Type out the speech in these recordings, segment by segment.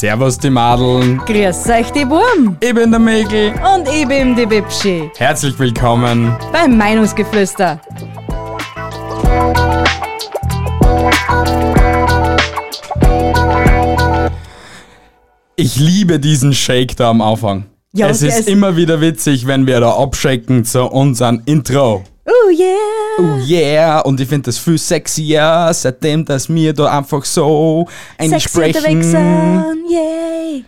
Servus die Madeln, Grüß euch die Wurm ich bin der Mäkel. und ich bin die Bibschi Herzlich willkommen. beim Meinungsgeflüster. Ich liebe diesen Shake da am Anfang. Ja, es ist ist- immer wieder witzig, wenn wir da abschaken zu unserem Intro. Oh yeah! Oh yeah, und ich finde das viel sexier, seitdem dass wir da einfach so Sexy einsprechen. unterwegs sind, yay!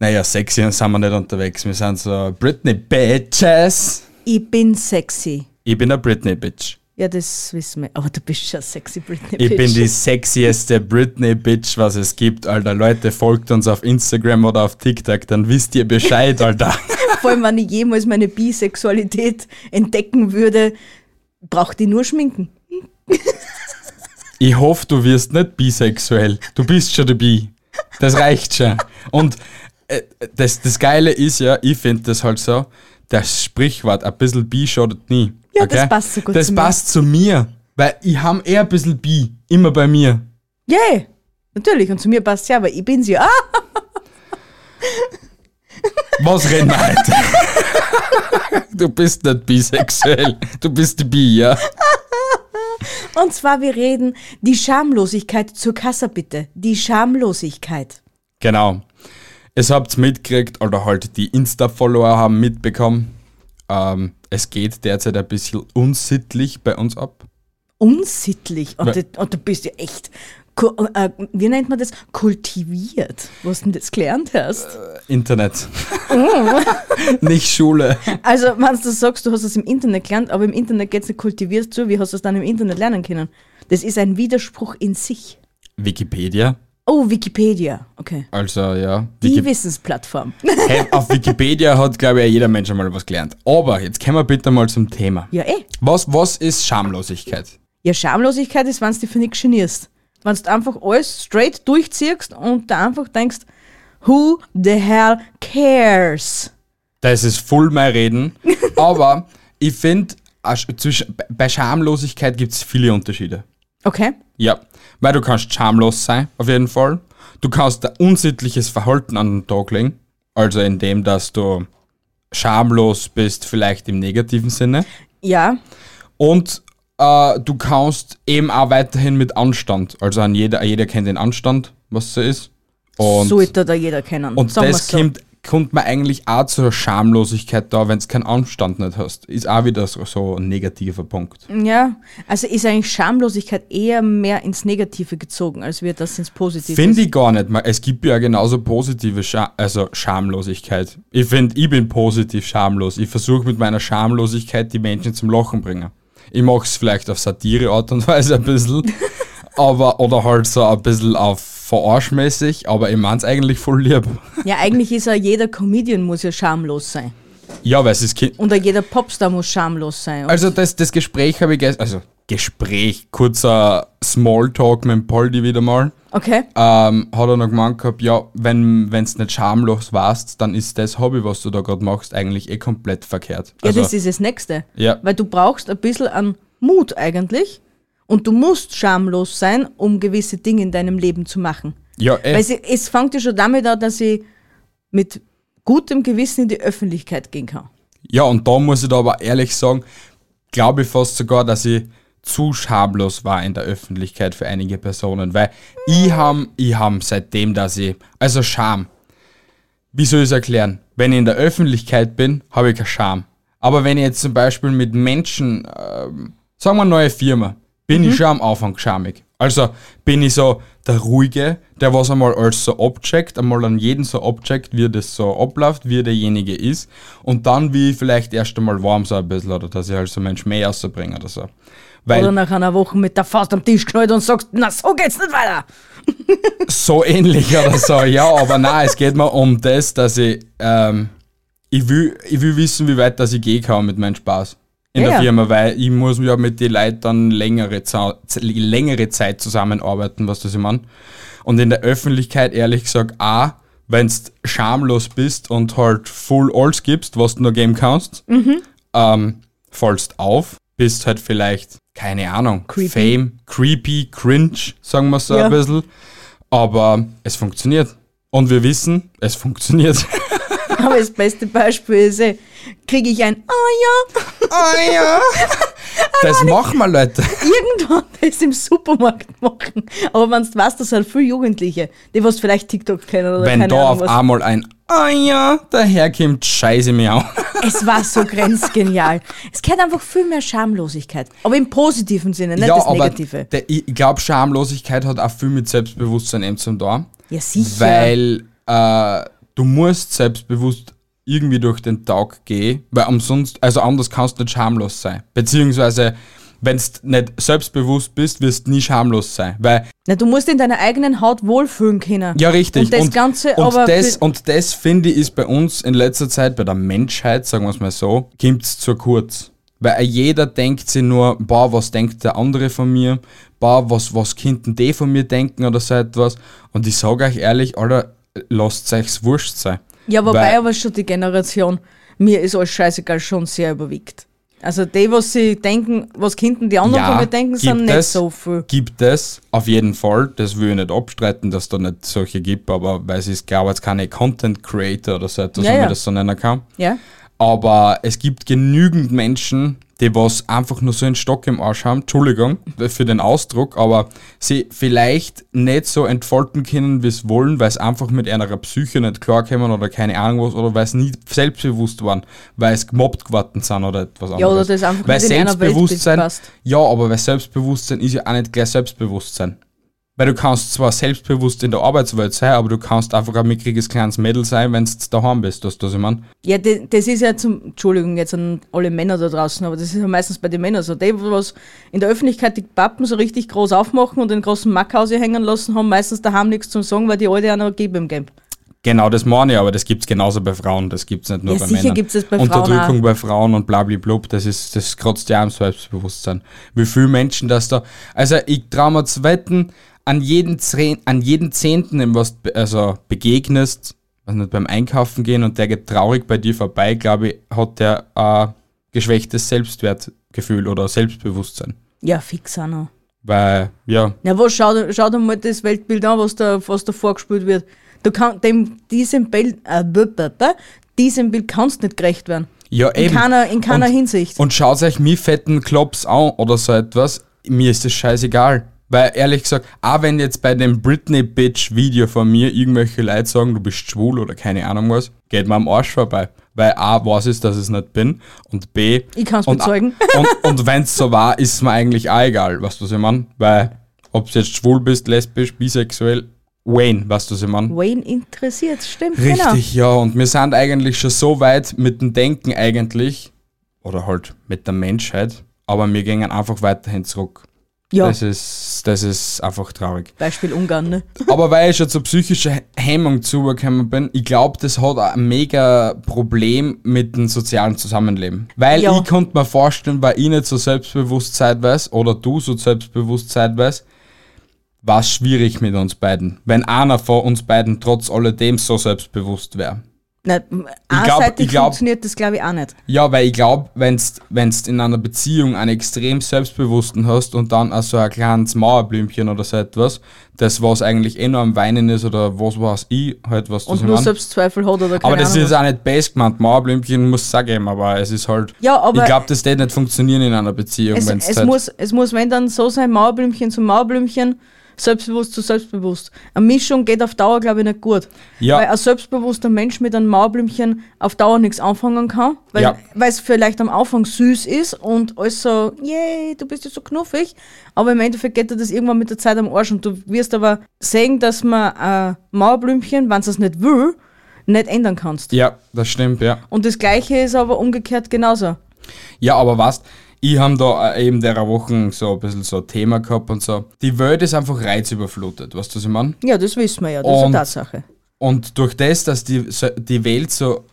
Naja, sexy sind wir nicht unterwegs. Wir sind so Britney Bitches. Ich bin sexy. Ich bin eine Britney Bitch. Ja, das wissen wir. Aber du bist schon sexy, Britney Ich Bitch. bin die sexieste Britney Bitch, was es gibt, Alter. Leute, folgt uns auf Instagram oder auf TikTok, dann wisst ihr Bescheid, Alter. Vor allem, wenn ich jemals meine Bisexualität entdecken würde, braucht ich nur schminken. Ich hoffe, du wirst nicht bisexuell. Du bist schon dabei. Das reicht schon. Und äh, das, das Geile ist ja, ich finde das halt so, das Sprichwort, ein bisschen bi schadet nie. Ja, das passt so gut Das zu mir. passt zu mir. Weil ich habe eher ein bisschen bi. Immer bei mir. Yay! Natürlich, und zu mir passt ja, aber ich bin sie. Was reden wir heute? du bist nicht bisexuell. Du bist die Bi, ja? Und zwar, wir reden die Schamlosigkeit zur Kasse, bitte. Die Schamlosigkeit. Genau. Es habt's mitgekriegt, oder halt die Insta-Follower haben mitbekommen. Ähm, es geht derzeit ein bisschen unsittlich bei uns ab. unsittlich. Und, Weil- du, und du bist ja echt, äh, wie nennt man das? Kultiviert. Was denn das gelernt hast. Internet. Nicht Schule. Also, wenn du sagst, du hast es im Internet gelernt, aber im Internet geht es nicht kultiviert zu, wie hast du es dann im Internet lernen können? Das ist ein Widerspruch in sich. Wikipedia. Oh, Wikipedia. Okay. Also ja. Die Wiki Wissensplattform. hey, auf Wikipedia hat, glaube ich, jeder Mensch einmal was gelernt. Aber jetzt kommen wir bitte mal zum Thema. ja, eh. Was, was ist Schamlosigkeit? Ja, Schamlosigkeit ist, wenn du dich für nichts genierst. Wenn du einfach alles straight durchziehst und da einfach denkst, who the hell cares? Das ist voll mein Reden. Aber ich finde, bei Schamlosigkeit gibt es viele Unterschiede. Okay. Ja, weil du kannst schamlos sein, auf jeden Fall. Du kannst ein unsittliches Verhalten an den Tag legen. Also indem, dass du schamlos bist, vielleicht im negativen Sinne. Ja, Und äh, du kannst eben auch weiterhin mit Anstand. Also an jeder, jeder kennt den Anstand, was so ist. Und, sollte da jeder kennen. und Sagen das so. kommt, kommt man eigentlich auch zur Schamlosigkeit da, wenn du keinen Anstand nicht hast. Ist auch wieder so, so ein negativer Punkt. Ja, also ist eigentlich Schamlosigkeit eher mehr ins Negative gezogen, als wird das ins Positive. Finde ich gar nicht. Es gibt ja genauso positive Scha also Schamlosigkeit. Ich finde, ich bin positiv schamlos. Ich versuche mit meiner Schamlosigkeit die Menschen zum Lachen bringen. Ich mache es vielleicht auf Satire-Art und Weise ein bisschen, aber oder halt so ein bisschen auf verarschmäßig, aber ich meine es eigentlich voll lieb. Ja, eigentlich ist ja jeder Comedian muss ja schamlos sein. Ja, weil es ist Kind. Und jeder Popstar muss schamlos sein. Und Also das, das Gespräch habe ich gestern, also Gespräch, kurzer Smalltalk mit dem Poldi wieder mal. okay, ähm, hat er noch gemeint gehabt, ja, wenn wenn's nicht schamlos warst, dann ist das Hobby, was du da gerade machst, eigentlich eh komplett verkehrt. ja, Also, das ist das Nächste. Ja. Weil du brauchst ein bisschen an Mut eigentlich und du musst schamlos sein, um gewisse Dinge in deinem Leben zu machen. ja, eh, Weil sie, es fängt ja schon damit an, dass ich mit gutem Gewissen in die Öffentlichkeit gehen kann. ja, und da muss ich da aber ehrlich sagen, glaube ich fast sogar, dass ich zu schamlos war in der Öffentlichkeit für einige Personen, weil ich ham, ich ham seitdem, dass ich, also Scham, wie soll ich es erklären? Wenn ich in der Öffentlichkeit bin, habe ich keine Scham. Aber wenn ich jetzt zum Beispiel mit Menschen, ähm, sagen wir neue Firma, bin ich schon am Anfang schamig. Also bin ich so der Ruhige, der was einmal alles so abcheckt, einmal an jeden so abcheckt, wie das so abläuft, wie derjenige ist. Und dann wie ich vielleicht erst einmal warm so ein bisschen oder dass ich halt so Mensch mehr rausbringe oder so. Weil, Oder nach einer Woche mit der Faust am Tisch knallt und sagst, na so geht's nicht weiter. so ähnlich oder so, ja, aber nein, es geht mir um das, dass ich, ähm, ich will, ich will wissen, wie weit dass ich gehen kann mit meinem Spaß in Ja, der. Firma, weil ich muss ja mit den Leuten dann längere, längere Zeit zusammenarbeiten, was das ich meine. Und in der Öffentlichkeit, ehrlich gesagt, auch, wenn du schamlos bist und halt full alles gibst, was du nur geben kannst, Mhm. ähm, fallst auf, bist halt vielleicht, keine Ahnung, Creepy. Fame, creepy, cringe, sagen wir so Ja. ein bisschen. Aber es funktioniert. Und wir wissen, es funktioniert. Aber das beste Beispiel ist, eh, kriege ich ein, ah ja, Ah ja. Das machen wir, Leute. irgendwann das im Supermarkt machen. Aber wenn du weißt, das sind viele Jugendliche, die was vielleicht TikTok kennen oder Wenn keine da Ahnung auf einmal ein Ah ja daherkommt, scheiße mich an. Es war so grenzgenial. Es gehört einfach viel mehr Schamlosigkeit. Aber im positiven Sinne, nicht das Negative. Der, ich glaube, Schamlosigkeit hat auch viel mit Selbstbewusstsein eben zum tun. Ja, sicher. Weil äh, du musst selbstbewusst irgendwie durch den Tag gehen, weil umsonst, also anders kannst du nicht schamlos sein. Beziehungsweise, wenn du nicht selbstbewusst bist, wirst du nie schamlos sein. Weil Na, du musst in deiner eigenen Haut wohlfühlen können. Ja, richtig. Und das Ganze und aber. Das, und das finde ich ist bei uns in letzter Zeit, bei der Menschheit, sagen wir es mal so, kommt es zu kurz. Weil jeder denkt sich nur, boah, was denkt der andere von mir? Boah, was, was könnten die von mir denken oder so etwas? Und ich sage euch ehrlich, Alter, lasst euch's wurscht sein. ja, wobei aber schon die Generation, mir ist alles scheißegal, schon sehr überwiegt. Also die, was sie denken, was könnten die anderen Ja, von mir denken, sind nicht es. so viel. Gibt es, auf jeden Fall. Das will ich nicht abstreiten, dass da nicht solche gibt, aber weil es ist, glaube ich, keine Content Creator oder so etwas, Ja, wenn ja. man das so nennen kann. Ja? Aber es gibt genügend Menschen, die was einfach nur so einen Stock im Arsch haben, Entschuldigung für den Ausdruck, aber sie vielleicht nicht so entfalten können, wie es wollen, weil es einfach mit einer Psyche nicht klarkommen oder keine Ahnung was, oder weil es nie selbstbewusst waren, weil es gemobbt geworden sind oder etwas anderes. Ja, oder das einfach weil nicht in einer Weltbild passt. ja, aber weil Selbstbewusstsein ist ja auch nicht gleich Selbstbewusstsein. Weil du kannst zwar selbstbewusst in der Arbeitswelt sein, aber du kannst einfach ein mickriges kleines Mädel sein, wenn du daheim bist, das was ich meine. Ja, das ist ja zum, Entschuldigung jetzt an alle Männer da draußen, aber das ist ja meistens bei den Männern so. Die, was in der Öffentlichkeit die Pappen so richtig groß aufmachen und den großen Mackhause hängen lassen, haben meistens daheim nichts zum sagen, weil die alte auch noch geben im Game. Genau, das meine ich, aber das gibt es genauso bei Frauen, das gibt es nicht nur Ja, bei sicher Männern. gibt's das bei Frauen Unterdrückung bei Frauen und blablablub, das ist, das kratzt ja am Selbstbewusstsein. Wie viele Menschen das da, also ich traue mir zu wetten, an jeden, Zehn, an jeden Zehnten, dem was also begegnest, also nicht beim Einkaufen gehen und der geht traurig bei dir vorbei, glaube ich, hat der ein geschwächtes Selbstwertgefühl oder Selbstbewusstsein. Ja, fix auch noch. Weil, ja, Ja, was, schau, dir- schau dir mal das Weltbild an, was da, was da vorgespielt wird. Du kann, dem, diesem, Bild, äh, diesem Bild kannst nicht gerecht werden. ja In eben. keiner, in keiner Und- Hinsicht. Und schaut euch mir fetten Klops an oder so etwas, mir ist das scheißegal. Weil ehrlich gesagt, auch wenn jetzt bei dem Britney Bitch Video von mir irgendwelche Leute sagen, du bist schwul oder keine Ahnung was, geht mir am Arsch vorbei. Weil A, weiß ich, dass ich es nicht bin und B, Ich kann's und, bezeugen. Und, und wenn es so war, ist es mir eigentlich auch egal, weißt du, was ich meine? Weil, ob du jetzt schwul bist, lesbisch, bisexuell, Wayne, weißt du, was ich meine? Wayne interessiert, stimmt, genau. Richtig, ja, und wir sind eigentlich schon so weit mit dem Denken eigentlich, oder halt mit der Menschheit, aber wir gehen einfach weiterhin zurück. Ja, Das, ist, das ist einfach traurig. Beispiel Ungarn, ne? Aber weil ich schon zur psychischen Hemmung zugekommen bin, ich glaube, das hat ein mega Problem mit dem sozialen Zusammenleben. Weil Ja. ich konnte mir vorstellen, weil ich nicht so selbstbewusst zeitweise oder du so selbstbewusst zeitweise, war es schwierig mit uns beiden. Wenn einer von uns beiden trotz alledem so selbstbewusst wäre. Nein, einseitig ich glaub- funktioniert das, glaube ich, auch nicht. Ja, weil ich glaube, wenn du in einer Beziehung einen extrem Selbstbewussten hast und dann auch so ein kleines Mauerblümchen oder so etwas, das was eigentlich eh nur am Weinen ist oder was weiß ich, halt was Und nur ich mein. Selbstzweifel hat oder keine Aber das Ahnung ist auch nicht base gemeint. Mauerblümchen muss es auch geben, aber es ist halt. Ja, aber ich glaube, das wird nicht funktionieren in einer Beziehung, es, wenn es, halt, muss, es muss, wenn dann so sein, Mauerblümchen zu Mauerblümchen, selbstbewusst zu selbstbewusst. Eine Mischung geht auf Dauer, glaube ich, nicht gut. Ja. Weil ein selbstbewusster Mensch mit einem Mauerblümchen auf Dauer nichts anfangen kann, weil Ja. es vielleicht am Anfang süß ist und alles so, yay, du bist ja so knuffig, aber im Endeffekt geht dir das irgendwann mit der Zeit am Arsch und du wirst aber sehen, dass man ein Mauerblümchen, wenn es es nicht will, nicht ändern kannst. Ja, das stimmt, ja. Und das Gleiche ist aber umgekehrt genauso. Ja, aber was? Ich habe da eben der Wochen so ein bisschen so ein Thema gehabt und so. Die Welt ist einfach reizüberflutet, weißt du, was ich meine? Ja, das wissen wir ja, das ist Und- eine Tatsache. Und durch das, dass die, die Welt so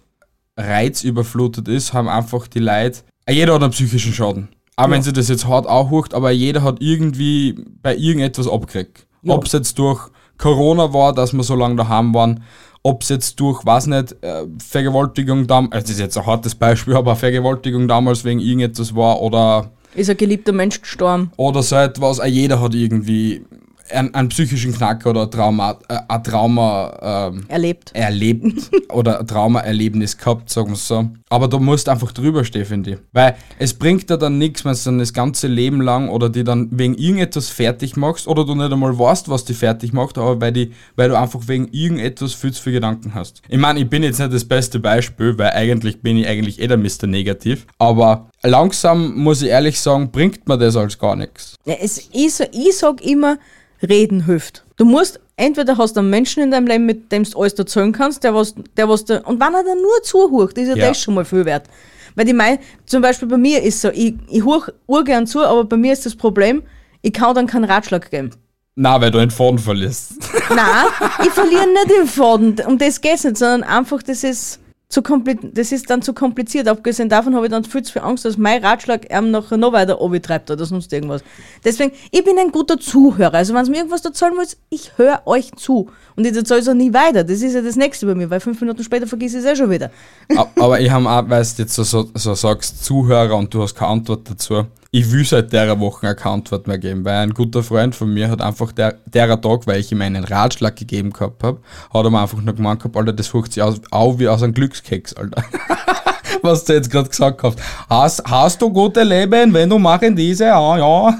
reizüberflutet ist, haben einfach die Leute, jeder hat einen psychischen Schaden. Auch wenn sie das jetzt hart anhucht, aber jeder hat irgendwie bei irgendetwas abgekriegt. Ja. Ob es jetzt durch Corona war, dass wir so lange daheim waren, ob es jetzt durch, weiß nicht, äh, Vergewaltigung damals, also das ist jetzt ein hartes Beispiel, aber Vergewaltigung damals wegen irgendetwas war oder Ist ein geliebter Mensch gestorben. oder so etwas, auch jeder hat irgendwie einen, einen psychischen Knack oder Trauma, äh, ein Trauma ähm, Erlebt. erlebt oder ein Traumaerlebnis gehabt, sagen wir so. Aber du musst einfach drüber stehen, finde ich. Weil es bringt dir dann nichts, wenn du dann das ganze Leben lang oder die dann wegen irgendetwas fertig machst oder du nicht einmal weißt, was die fertig macht, aber weil, die, weil du einfach wegen irgendetwas viel zu viel Gedanken hast. Ich meine, ich bin jetzt nicht das beste Beispiel, weil eigentlich bin ich eigentlich eh der Mr. Negativ. Aber langsam, muss ich ehrlich sagen, bringt mir das als gar nichts. Ja, es, ich, ich sag immer, reden hilft. Du musst, entweder hast du einen Menschen in deinem Leben, mit dem du alles erzählen kannst, der was, der was da, und wenn er dann nur zuhört, ist ja, Ja. das schon mal viel wert. Weil ich meine, zum Beispiel bei mir ist so, ich, ich höre urgern zu, aber bei mir ist das Problem, ich kann dann keinen Ratschlag geben. Na, weil du den Faden verlierst. Nein, ich verliere nicht den Faden. Um das geht's nicht, sondern einfach, das ist zu das ist dann zu kompliziert. Abgesehen davon habe ich dann viel zu viel Angst, dass mein Ratschlag ihm nachher noch weiter treibt oder sonst irgendwas. Deswegen, ich bin ein guter Zuhörer. Also, wenn ihr mir irgendwas erzählen wollt, ich höre euch zu. Und ich erzähle es auch nie weiter. Das ist ja das Nächste bei mir, weil fünf Minuten später vergesse ich es eh schon wieder. Aber ich habe auch, weil du jetzt so, so, so sagst, Zuhörer und du hast keine Antwort dazu. Ich will seit der Woche keine Antwort mehr geben, weil ein guter Freund von mir hat einfach der, der Tag, weil ich ihm einen Ratschlag gegeben gehabt habe, hat er mir einfach nur gemeint gehabt, Alter, das fucht sich aus, au wie aus einem Glückskeks, Alter. Was du jetzt gerade gesagt hast. Hast, hast du gute Leben, wenn du machen diese? Ja, ja.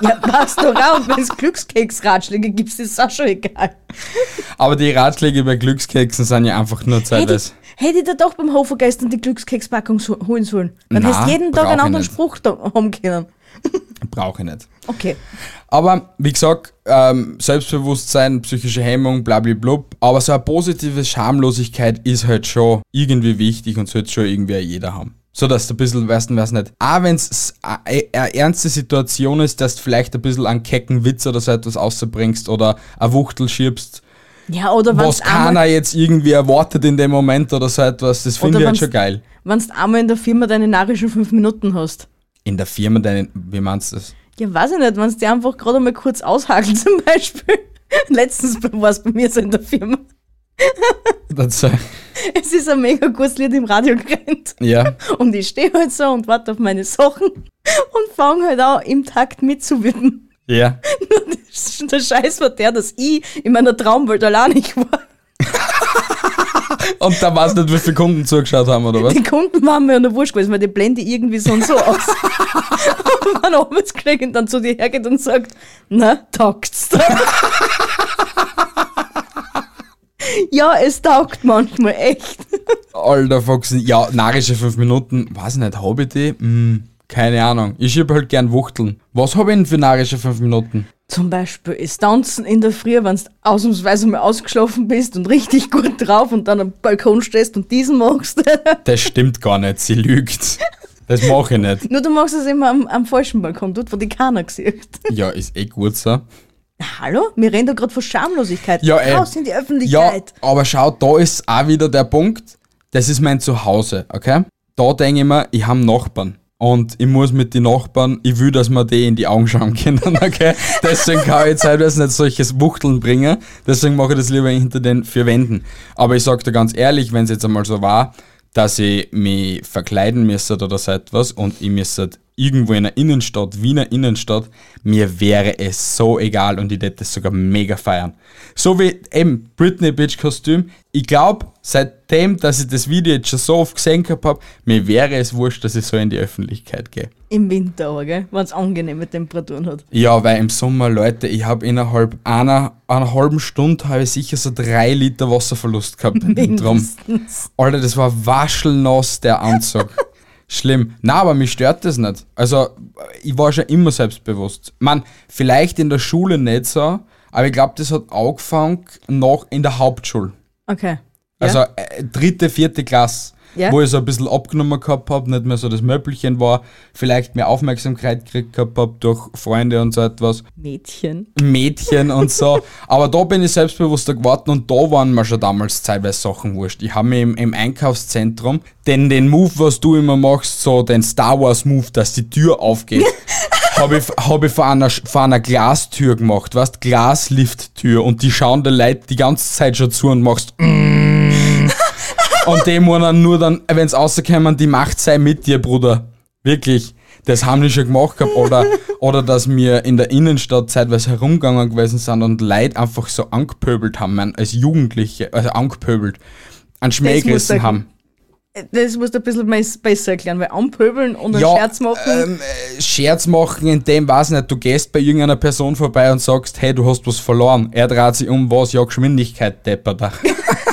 Ja, passt doch. Und wenn es Glückskeks-Ratschläge gibt, ist es auch schon egal. Aber die Ratschläge bei Glückskeksen sind ja einfach nur zeitweise. Hätte ich da doch beim Hofer gestern die Glückskekspackung so- holen sollen. Dann Na, hast du jeden Tag einen anderen. Spruch da haben können. Brauche ich nicht. Okay. Aber wie gesagt, ähm, Selbstbewusstsein, psychische Hemmung, blablablub. Aber so eine positive Schamlosigkeit ist halt schon irgendwie wichtig und sollte schon irgendwie jeder haben. So dass du ein bisschen, weißt du, weiß nicht, auch wenn es eine ernste Situation ist, dass du vielleicht ein bisschen einen kecken Witz oder so etwas außerbringst oder eine Wuchtel schiebst, Ja, oder was wenn keiner jetzt irgendwie erwartet in dem Moment oder so etwas, das finde ich halt wenn's- schon geil. du einmal in der Firma deine narischen fünf Minuten hast. In der Firma deinen, wie meinst du das? Ja, weiß ich nicht, wenn es dir einfach gerade mal kurz aushagelt zum Beispiel. Letztens war es bei mir so in der Firma. Das, Es ist ein mega gutes Lied im Radio gerannt. ja, Und ich stehe halt so und warte auf meine Sachen und fange halt auch im Takt mitzuwippen. Ja. Der Scheiß war der, dass ich in meiner Traumwelt alleinig war. Und da weißt du nicht, wie viele Kunden zugeschaut haben, oder was? Die Kunden waren mir an der Wurscht gewesen, weil die blende ich irgendwie so und so aus. und mein Arbeitskollege dann zu dir hergeht und sagt, na, taugt's da? ja, es taugt manchmal echt. Alter Foxen, ja, narische 5 Minuten, weiß ich nicht, hab ich die? Hm, keine Ahnung. Ich schieb halt gern Wuchteln. Was hab ich denn für narische 5 Minuten? Zum Beispiel ist Tanzen in der Früh, wenn du ausnahmsweise mal ausgeschlafen bist und richtig gut drauf und dann am Balkon stehst und diesen machst. Das stimmt gar nicht, sie lügt. Das mache ich nicht. Nur du machst es immer am, am falschen Balkon, dort, wo die keiner sieht. Ja, ist eh gut so. Hallo? Wir reden da gerade von Schamlosigkeit. Ja, ey. Raus in die Ja, Öffentlichkeit. aber schau, da ist auch wieder der Punkt, das ist mein Zuhause, okay? Da denke ich mir, ich habe Nachbarn. Und ich muss mit den Nachbarn, ich will, dass wir die in die Augen schauen können, okay? Deswegen kann ich zeitweise nicht solches Wuchteln bringen. Deswegen mache ich das lieber hinter den vier Wänden. Aber ich sag dir ganz ehrlich, wenn es jetzt einmal so war, dass ich mich verkleiden müsste oder so etwas und ich müsste irgendwo in der Innenstadt, Wiener Innenstadt, mir wäre es so egal und ich hätte es sogar mega feiern. So wie eben Britney Bitch Kostüm. Ich glaube, seitdem, dass ich das Video jetzt schon so oft gesehen habe, mir wäre es wurscht, dass ich so in die Öffentlichkeit gehe. Im Winter aber, gell? Wenn es angenehme Temperaturen hat. Ja, weil im Sommer, Leute, ich habe innerhalb einer, einer halben Stunde habe ich sicher so drei Liter Wasserverlust gehabt in dem Drum. Mindestens. Alter, das war waschelnass, der Anzug. Schlimm. Na, aber mich stört das nicht. Also, ich war schon immer selbstbewusst. Man, vielleicht in der Schule nicht so, aber ich glaube, das hat angefangen noch in der Hauptschule. Okay. Ja? Also äh, dritte, vierte Klasse. Ja. wo ich so ein bisschen abgenommen gehabt habe, nicht mehr so das Möppelchen war, vielleicht mehr Aufmerksamkeit gekriegt gehabt habe durch Freunde und so etwas. Mädchen. Mädchen und so. Aber da bin ich selbstbewusster geworden und da waren mir schon damals zeitweise Sachen wurscht. Ich habe mir im, im Einkaufszentrum den, den Move, was du immer machst, so den Star Wars Move, dass die Tür aufgeht, habe ich, hab ich vor, einer, vor einer Glastür gemacht, weißt Glaslift-Tür und die schauen die Leute die ganze Zeit schon zu und machst mm. Und die dann nur dann, wenn es rauskommen, die Macht sei mit dir, Bruder. Wirklich. Das haben die schon gemacht gehabt. Oder, oder dass wir in der Innenstadt zeitweise herumgegangen gewesen sind und Leute einfach so angepöbelt haben, man, als Jugendliche, also angepöbelt, an Schmäh gerissen haben. Das musst du ein bisschen besser erklären, weil anpöbeln und einen Ja, Scherz machen. Ähm, äh, Scherz machen, in dem, weiß nicht, du gehst bei irgendeiner Person vorbei und sagst, hey, du hast was verloren. Er dreht sich um, was? Ja, Geschwindigkeit, Depperter.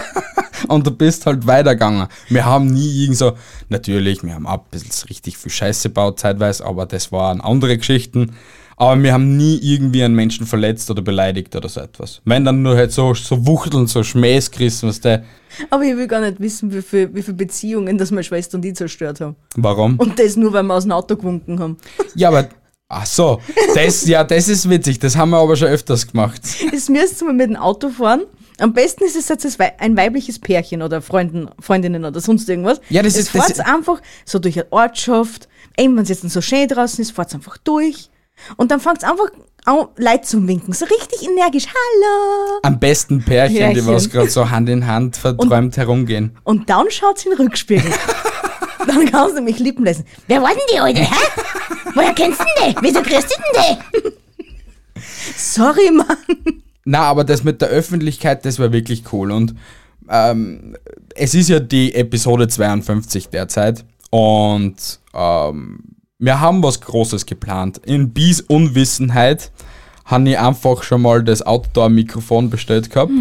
und du bist halt weitergegangen. Wir haben nie irgend so, natürlich, wir haben auch ein bisschen richtig viel Scheiße gebaut zeitweise, aber das waren andere Geschichten. Aber wir haben nie irgendwie einen Menschen verletzt oder beleidigt oder so etwas. Wenn dann nur halt so, so Wuchteln, so Schmähs gerissen, was der, Aber ich will gar nicht wissen, wie viele wie viel Beziehungen das meine Schwester und ich zerstört haben. warum? Und das nur, weil wir aus dem Auto gewunken haben. Ja, aber, ach so, das, ja, das ist witzig, das haben wir aber schon öfters gemacht. Jetzt müsst ihr mal mit dem Auto fahren. Am besten ist es jetzt das ein weibliches Pärchen oder Freunden, Freundinnen oder sonst irgendwas. Ja, das Jetzt ist- das- einfach so durch eine Ortschaft. Eben, wenn es jetzt so schön draußen ist, fahrt's einfach durch. Und dann fangt's einfach an, Leute zum Winken. So richtig energisch. Hallo! Am besten Pärchen, die Pärchen. was gerade so Hand in Hand verträumt herumgehen. Und dann schaut's in den Rückspiegel. dann kannst du mich lippen lassen. Wer war denn die heute, hä? Woher kennst du denn die? Wieso kriegst du denn die? Sorry, Mann. Na, aber das mit der Öffentlichkeit, das war wirklich cool. Und ähm, es ist ja die Episode 52 derzeit. Und ähm, wir haben was Großes geplant. In Bies Unwissenheit habe ich einfach schon mal das Outdoor-Mikrofon bestellt gehabt,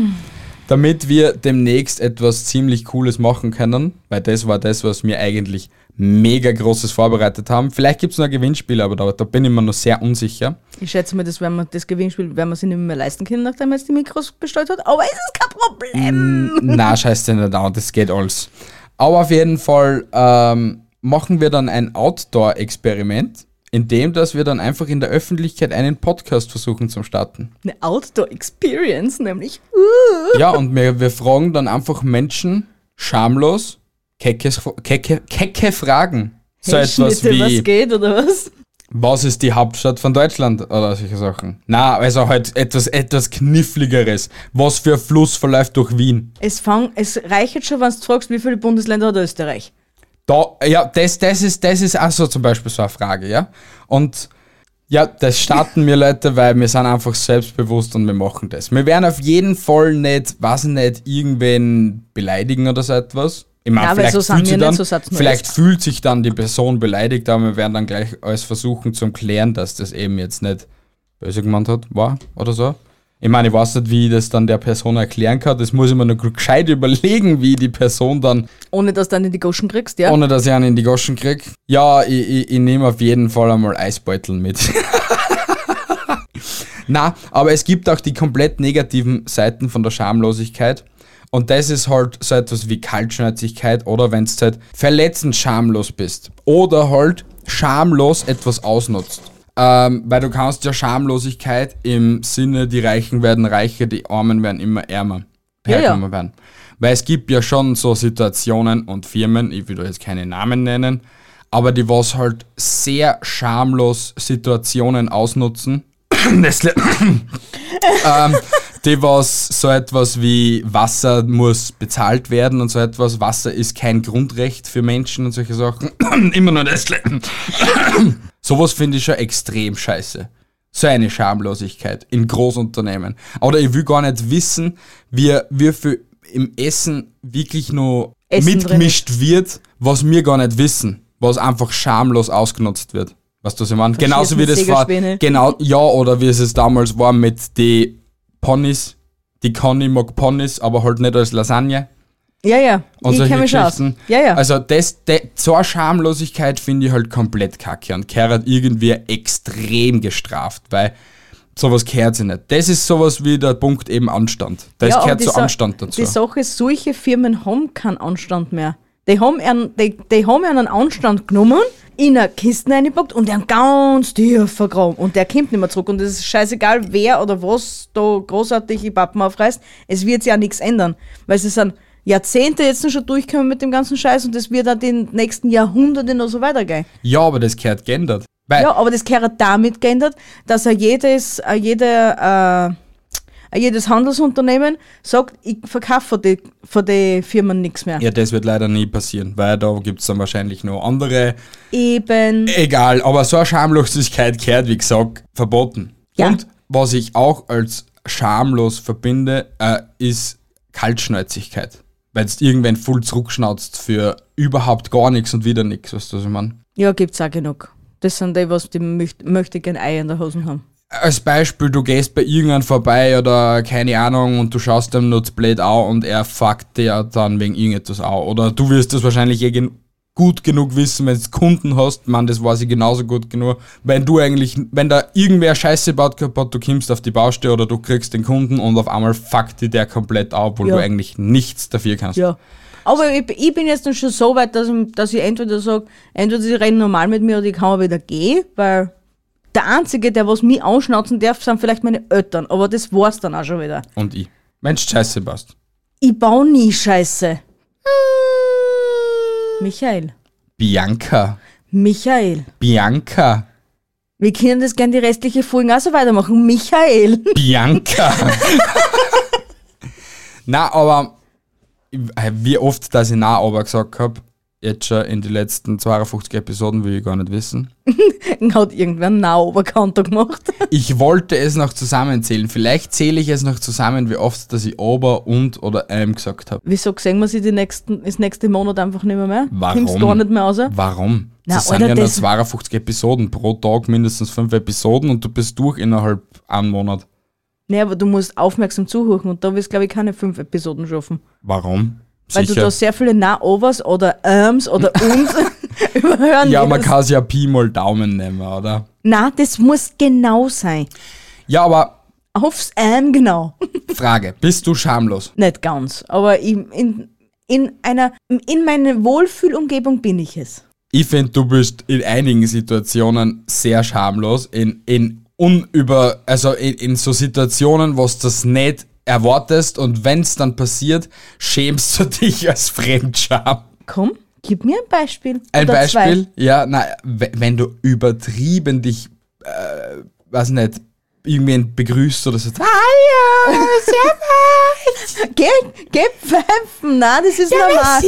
damit wir demnächst etwas ziemlich Cooles machen können. Weil das war das, was wir eigentlich mega Großes vorbereitet haben. Vielleicht gibt es noch ein Gewinnspiel, aber da, da bin ich mir noch sehr unsicher. Ich schätze mal, das, werden wir, das Gewinnspiel werden wir sich nicht mehr leisten können, nachdem er jetzt die Mikros bestellt hat. Aber es ist kein Problem. Na, scheiß dir nicht an, das geht alles. Aber auf jeden Fall ähm, machen wir dann ein Outdoor-Experiment, in dem, dass wir dann einfach in der Öffentlichkeit einen Podcast versuchen zu starten. Eine Outdoor-Experience, nämlich. Ja, und wir, wir fragen dann einfach Menschen schamlos keckes, kecke, kecke Fragen. So Hey, etwas Schnitte, was wie, geht oder was? was ist die Hauptstadt von Deutschland oder solche Sachen. Na, also halt etwas, etwas kniffligeres. Was für ein Fluss verläuft durch Wien? Es, fang, es reicht jetzt schon, wenn du fragst, wie viele Bundesländer hat Österreich. Da, ja, das, das, ist, das ist auch so zum Beispiel so eine Frage, ja. Und ja, das starten wir Leute, weil wir sind einfach selbstbewusst und wir machen das. Wir werden auf jeden Fall nicht, weiß ich nicht, irgendwen beleidigen oder so etwas. Ich meine, Ja, vielleicht, so fühlt, nicht, dann, so vielleicht fühlt sich dann die Person beleidigt, aber wir werden dann gleich alles versuchen zu klären, dass das eben jetzt nicht böse gemeint hat, war oder so. Ich meine, ich weiß nicht, wie ich das dann der Person erklären kann. Das muss ich mir noch gescheit überlegen, wie die Person dann Ohne dass du dann in die Goschen kriegst, ja? ohne dass ich einen in die Goschen krieg. Ja, ich, ich, ich nehme auf jeden Fall einmal Eisbeutel mit. Na, aber es gibt auch die komplett negativen Seiten von der Schamlosigkeit. Und das ist halt so etwas wie Kaltschnäuzigkeit oder wenn du halt verletzend schamlos bist. Oder halt schamlos etwas ausnutzt. Ähm, weil du kannst ja Schamlosigkeit im Sinne, die Reichen werden reicher, die Armen werden immer ärmer. Ja, ja. werden. Weil es gibt ja schon so Situationen und Firmen, ich will da jetzt keine Namen nennen, aber die was halt sehr schamlos Situationen ausnutzen. Nestle. ähm, die was so etwas wie Wasser muss bezahlt werden und so etwas. Wasser ist kein Grundrecht für Menschen und solche Sachen. Immer nur Nestle. Sowas finde ich schon extrem scheiße. So eine Schamlosigkeit in Großunternehmen. Oder ich will gar nicht wissen, wie, wie viel im Essen wirklich noch Essen mitgemischt wird, was wir gar nicht wissen. Was einfach schamlos ausgenutzt wird. Weißt du, was ich meine? Genauso wie das war. Genau, ja, oder wie es es damals war mit die Ponys. Die Conny mag Ponys, aber halt nicht als Lasagne. Ja, ja. Und ich kenne mich aus. Ja, ja. Also das, de, so eine Schamlosigkeit finde ich halt komplett kacke und gehört irgendwie extrem gestraft, weil sowas gehört sich nicht. Das ist sowas wie der Punkt eben Anstand. Das ja, gehört zu Sa- Anstand dazu. Die Sache ist, solche Firmen haben keinen Anstand mehr. Die haben einen, die, die haben einen Anstand genommen, in eine Kiste reingepackt und einen ganz tief vergraben. Und der kommt nicht mehr zurück. Und es ist scheißegal, wer oder was da großartig die Pappen aufreißt. Es wird sich ja nichts ändern. Weil sie sind Jahrzehnte jetzt schon durchgekommen mit dem ganzen Scheiß und es wird auch den nächsten Jahrhunderten noch so weitergehen. Ja, aber das gehört geändert. Ja, aber das gehört damit geändert, dass er jedes, äh, jede, äh, jedes Handelsunternehmen sagt, ich verkaufe von den von die Firmen nichts mehr. ja, das wird leider nie passieren, weil da gibt es dann wahrscheinlich noch andere. Eben. Egal, aber so eine Schamlosigkeit gehört, wie gesagt, verboten. Ja. Und was ich auch als schamlos verbinde, äh, ist Kaltschnäuzigkeit. Weil du irgendwann voll zurückschnauzt für überhaupt gar nichts und wieder nichts, weißt du, was ich meine? Ja, gibt's auch genug. Das sind die, was die möcht, möchte gern Ei in der Hosen haben. Als Beispiel, du gehst bei irgendjemandem vorbei oder keine Ahnung und du schaust ihm nur blöd an und er fuckt dir dann wegen irgendetwas an. Oder du wirst das wahrscheinlich eh gut genug wissen, wenn du Kunden hast, man, das weiß ich genauso gut genug. Wenn du eigentlich, wenn da irgendwer Scheiße baut gehabt hat, du kommst auf die Baustelle oder du kriegst den Kunden und auf einmal fuckt dir der komplett ab, obwohl Ja. du eigentlich nichts dafür kannst. Ja. Aber ich, ich bin jetzt schon so weit, dass ich, dass ich entweder sage, entweder sie reden normal mit mir oder ich kann mal wieder gehen, weil der Einzige, der was mich anschnauzen darf, sind vielleicht meine Eltern. Aber das war's dann auch schon wieder. Und ich. Mensch, Scheiße baust. Ich baue nie Scheiße. Michael. Bianca. Michael. Bianca. Wir können das gern die restliche Folgen auch so weitermachen. Michael. Bianca. na, aber wie oft, dass ich na aber gesagt habe, jetzt schon in den letzten 52 Episoden, will ich gar nicht wissen. Hat irgendwer einen Nah-Oberkanter gemacht. Ich wollte es noch zusammenzählen. Vielleicht zähle ich es noch zusammen, wie oft, dass ich Ober und oder ähm gesagt habe. Wieso sehen wir sie die nächsten, das nächste Monat einfach nicht mehr mehr? Warum? Kommst gar nicht mehr raus? Warum? Na, das sind ja nur das- 52 Episoden pro Tag, mindestens fünf Episoden und du bist durch innerhalb einem Monat. Nee, aber du musst aufmerksam zuhören und da wirst glaube ich keine fünf Episoden schaffen. Warum? Weil du da sehr viele Nah-Overs oder Arms oder Ums überhören ja, man kann es ja Pi mal Daumen nehmen, oder? Na, das muss genau sein. Ja, aber Aufs Arm genau. Frage, bist du schamlos? Nicht ganz, aber in, in, in einer, in meiner Wohlfühlumgebung bin ich es. Ich finde, du bist in einigen Situationen sehr schamlos, in, in unüber, also in, in so Situationen, wo du das nicht erwartest und wenn es dann passiert, schämst du dich als Fremdscham. Komm, gib mir ein Beispiel. Ein Oder zwei. Beispiel, ja, na, we- wenn du übertrieben dich, äh, weiß nicht, irgendwen begrüßt oder so. Hallo, servus. Geh, geh pfeifen, na, das ist normal.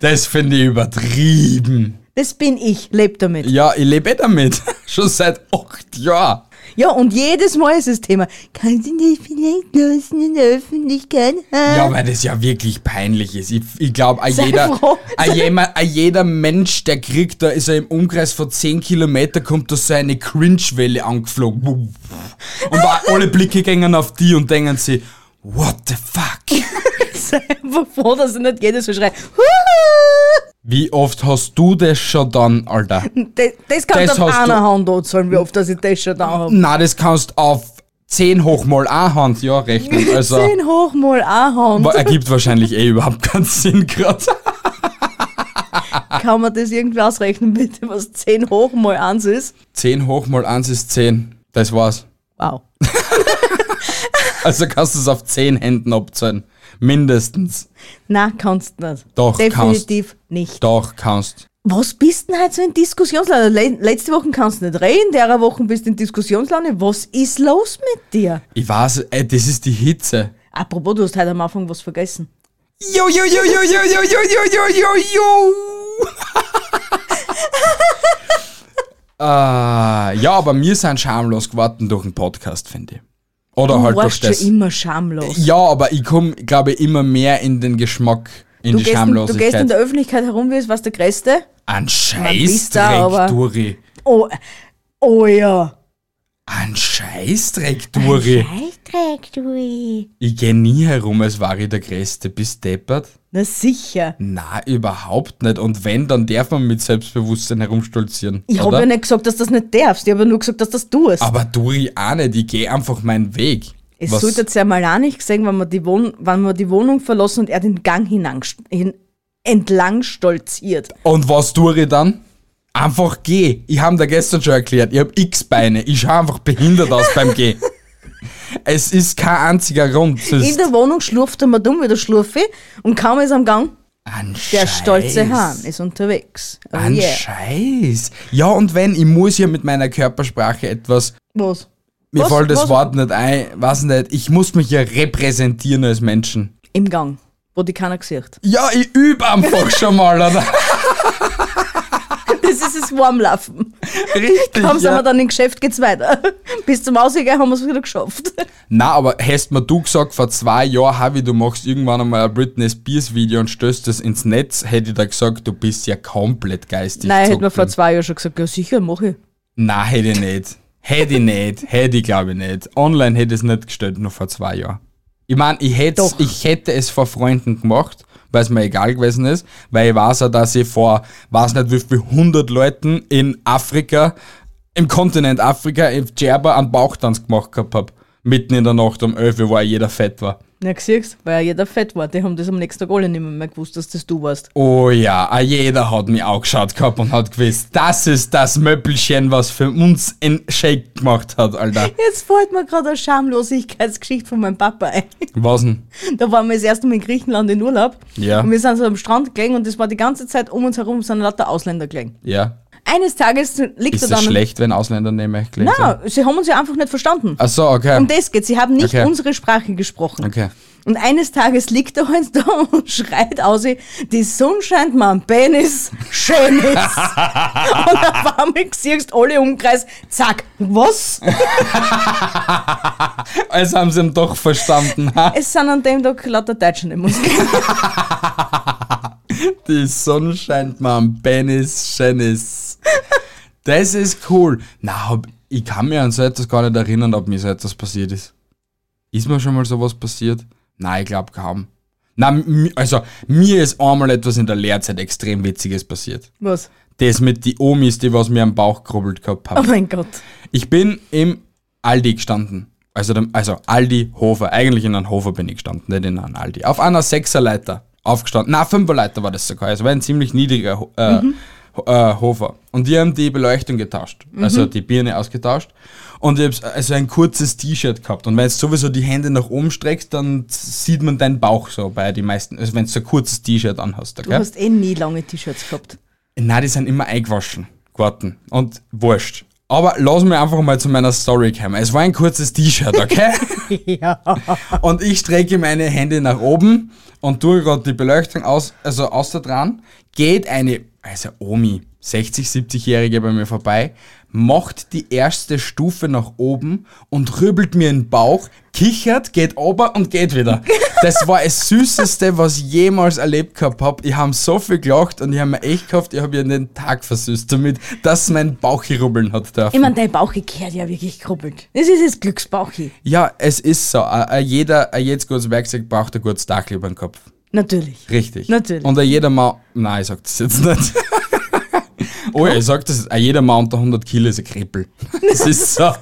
Das finde ich übertrieben. Das bin ich, leb damit. Ja, ich lebe eh damit. Schon seit acht Jahren. Ja, und jedes Mal ist das Thema, kannst du das vielleicht lassen in der Öffentlichkeit? Ha? Ja, weil das ja wirklich peinlich ist. Ich, ich glaube, jeder, jeder, jeder Mensch, der kriegt, da ist er im Umkreis von 10 Kilometer, kommt da so eine Cringe-Welle angeflogen. Und alle Blicke gehen auf die und denken sie, what the fuck? Sei einfach froh, dass ich nicht jedes so schreit. Wie oft hast du das schon dann, Alter? Das, das kann Das ich auf einer du- Hand anzahlen, wie oft dass ich das schon da habe. Na, das kannst auf 10 hoch mal eine Hand, ja, rechnen. Also, Zehn hoch mal eine Hand. ergibt wahrscheinlich eh überhaupt keinen Sinn gerade. Kann man das irgendwie ausrechnen, bitte, was 10 hoch mal 1 ist? 10 hoch mal 1 ist 10. Das war's. Wow. Also kannst du es auf 10 Händen abzählen. Mindestens. Na, kannst nicht. Doch, Definitiv nicht. Doch, kannst. Was bist denn heute so in Diskussionslaune? Le letzte Woche kannst du nicht reden, derer Woche bist du in Diskussionslaune. Was ist los mit dir? Ich weiß, ey, das ist die Hitze. Apropos, du hast heute am Anfang was vergessen. Jo, jo, jo, jo, jo, jo, jo, jo, jo, jo, jo. äh, ja, aber wir sind schamlos geworden durch den Podcast, finde ich. Oder Du halt durch warst schon das. immer schamlos. Ja, aber ich komme, glaube ich, immer mehr in den Geschmack, in Du die gehst, in, du Schamlosigkeit. gehst in der Öffentlichkeit herum, wie es was der Größte. Ein Scheißdreck, aber- Duri. Oh, oh ja. Ein Scheißdreck, Duri. Scheißdreck, du. Ich gehe nie herum, als war ich der Größte. Bist deppert? Na sicher. Na, überhaupt nicht. Und wenn, dann darf man mit Selbstbewusstsein herumstolzieren. Ich habe ja nicht gesagt, dass du das nicht darfst. Ich habe ja nur gesagt, dass du das tust. Aber Duri auch nicht. Ich gehe einfach meinen Weg. Es Was- sollte ja mal auch nicht sehen, wenn wir, die Wohn wenn wir die Wohnung verlassen und er den Gang hinan, hin, entlang stolziert. Und was tue ich dann? Einfach geh. Ich habe dir gestern schon erklärt, ich habe X-Beine. Ich schaue einfach behindert aus beim Gehen. Es ist kein einziger Grund. In der Wohnung schlurft er mal dumm wie der Schlurfe und kaum ist am Gang, ein der Scheiß. stolze Hahn ist unterwegs. Oh Ein yeah. Scheiß. Ja, und wenn, ich muss ja mit meiner Körpersprache etwas. Was? Mir Was? fällt das Was? Wort nicht ein, weiß nicht. Ich muss mich ja repräsentieren als Menschen. Im Gang, wo die keiner sieht. Ja, ich übe einfach schon mal, oder? Das ist das Warmlaufen. Richtig. Kaum sind ja. wir dann im Geschäft, geht's weiter. Bis zum Ausgehen haben wir es wieder geschafft. Na, aber hast mir du gesagt, vor zwei Jahren, Havi, du machst irgendwann einmal ein Britney Spears Video und stößt das ins Netz, hätte ich da gesagt, du bist ja komplett geistig. Nein, hätte man vor zwei Jahren schon gesagt, ja sicher, mach ich. Nein, hätte ich nicht. Hätte ich nicht. Hätte ich glaube ich nicht. Online hätte ich es nicht gestellt, noch vor zwei Jahren. Ich meine, ich, ich hätte es vor Freunden gemacht, weil es mir egal gewesen ist, weil ich weiß ja, dass ich vor, weiß nicht wie viel, 100 Leuten in Afrika, im Kontinent Afrika, in Djerba einen Bauchtanz gemacht gehabt habe. Mitten in der Nacht um 11 Uhr, wo jeder fett war. Ja, siehst weil ja jeder fett war. Die haben das am nächsten Tag alle nicht mehr, mehr gewusst, dass das du warst. Oh ja, ah, jeder hat mich auch geschaut gehabt und hat gewusst, das ist das Möppelchen, was für uns in Shake gemacht hat, Alter. Jetzt fällt mir gerade eine Schamlosigkeitsgeschichte von meinem Papa ein. Was denn? Da waren wir das erste Mal in Griechenland in Urlaub. Ja. Und wir sind so am Strand gelegen und das war die ganze Zeit um uns herum sind lauter Ausländer gelegen. Ja. Eines Tages liegt Ist er dann. schlecht, wenn Ausländer gelegen sind? Nein, sie haben uns ja einfach nicht verstanden. Ach so, okay. Um das geht. Sie haben nicht Okay. unsere Sprache gesprochen. Okay. Und eines Tages liegt er halt da und schreit aus, die Sonne scheint am Penis, schön ist. und auf einmal siehst alle im Umkreis, zack, was? Also haben sie ihn doch verstanden. Es sind an dem Tag lauter Deutschen im Musik. Die Sonne scheint mir am Penis, Schenis. Das ist cool. Na, hab, ich kann mir an so etwas gar nicht erinnern, ob mir so etwas passiert ist. Ist mir schon mal sowas passiert? Nein, ich glaube kaum. Na, also mir ist einmal etwas in der Lehrzeit extrem Witziges passiert. Was? Das mit die Omis, die was mir am Bauch gerubbelt gehabt Oh haben. mein Gott. Ich bin im Aldi gestanden. Also, also Aldi Hofer. Eigentlich in einem Hofer bin ich gestanden, nicht in einem Aldi. Auf einer Sechserleiter aufgestanden. Na, Fünferleiter war das sogar. Also war ein ziemlich niedriger äh, Ho- äh, Hofer. Und die haben die Beleuchtung getauscht. Also die Birne ausgetauscht. Und ich hab also ein kurzes T-Shirt gehabt. Und wenn du sowieso die Hände nach oben streckst, dann sieht man deinen Bauch so bei den meisten. Also wenn du so ein kurzes T-Shirt anhast. Du Okay? hast eh nie lange T-Shirts gehabt. Nein, die sind immer eingewaschen geworden. Und wurscht. Aber lass mich einfach mal zu meiner Story kommen. Es war ein kurzes T-Shirt, okay? Ja. und ich strecke meine Hände nach oben und tue gerade die Beleuchtung aus, also aus der dran. Geht eine, also Omi, 60, 70-Jährige bei mir vorbei, macht die erste Stufe nach oben und rübelt mir in den Bauch, kichert, geht ober und geht wieder. Das war das Süßeste, was ich jemals erlebt gehabt habe. Ich habe so viel gelacht und ich habe mir echt gehofft, ich habe ihr den Tag versüßt damit, dass mein Bauch rubbeln hat dürfen. Ich meine, dein Bauchi kehrt ja wirklich krubbelt. Das ist das Glücksbauchi. Ja, es ist so. A, a jeder, a jedes gutes Werkzeug braucht ein gutes Dach über den Kopf. Natürlich. Richtig. Natürlich. Und jeder Mann, nein, ich sag das jetzt nicht. oh ja, ich sag das, jeder Mann unter 100 Kilo ist ein Krippel. Das ist so.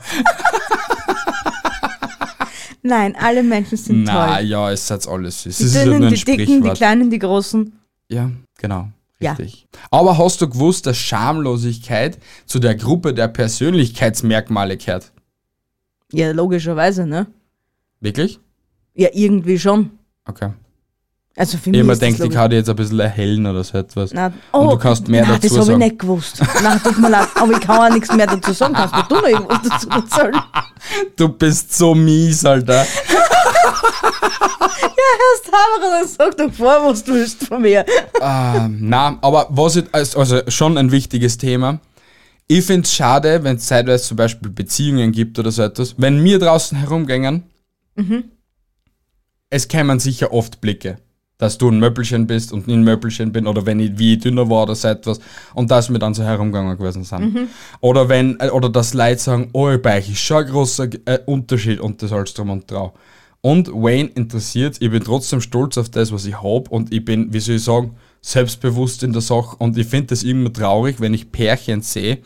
Nein, alle Menschen sind Na toll. ja, es ist alles süß. Die Es dünnen, die dicken, die kleinen, die großen. Ja, genau. Ja. Richtig. Aber hast du gewusst, dass Schamlosigkeit zu der Gruppe der Persönlichkeitsmerkmale gehört? Ja, logischerweise, ne? Wirklich? Ja, irgendwie schon. Okay. Also für Ich mich mir ist denkt, ich logisch. kann jetzt ein bisschen erhellen oder so etwas. Nein. Und du kannst mehr nein, dazu das habe ich sagen. nicht gewusst. Nein, tut mir leid, aber ich kann auch nichts mehr dazu sagen. Kannst mir du noch irgendwas dazu erzählen? Du bist so mies, Alter. Erst haben wir dann sag doch vor, was du willst von mir. Ähm, na, aber was ich, also schon ein wichtiges Thema. Ich finde es schade, wenn es zeitweise zum Beispiel Beziehungen gibt oder so etwas. Wenn wir draußen herumgängen, es kämen sicher oft Blicke, dass du ein Möppelchen bist und ein Möppelchen bin oder wenn ich wie ich dünner war oder so etwas und dass wir dann so herumgegangen gewesen sind. Oder wenn, äh, oder dass Leute sagen, oh, bei euch ist schon ein großer äh, Unterschied und das alles drum und drauf. Und Wayne interessiert, ich bin trotzdem stolz auf das, was ich habe und ich bin, wie soll ich sagen, selbstbewusst in der Sache und ich finde das irgendwie traurig, wenn ich Pärchen sehe,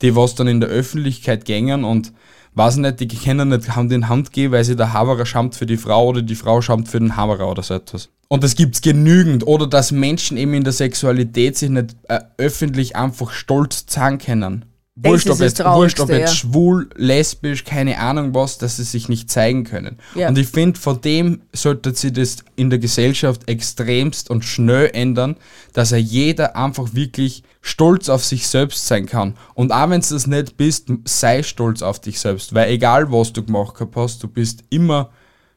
die was dann in der Öffentlichkeit gängen und weiß nicht, die können nicht Hand in Hand gehen, weil sie der Haberer schamt für die Frau oder die Frau schamt für den Haberer oder so etwas. Und das gibt's genügend. Oder dass Menschen eben in der Sexualität sich nicht äh, öffentlich einfach stolz zeigen können. Das Wurscht, ob das jetzt, wurscht, ob jetzt ja. schwul, lesbisch, keine Ahnung was, dass sie sich nicht zeigen können. Ja. Und ich finde, von dem sollte sich das in der Gesellschaft extremst und schnell ändern, dass er jeder einfach wirklich stolz auf sich selbst sein kann. Und auch wenn du das nicht bist, sei stolz auf dich selbst. Weil egal, was du gemacht hast, du bist immer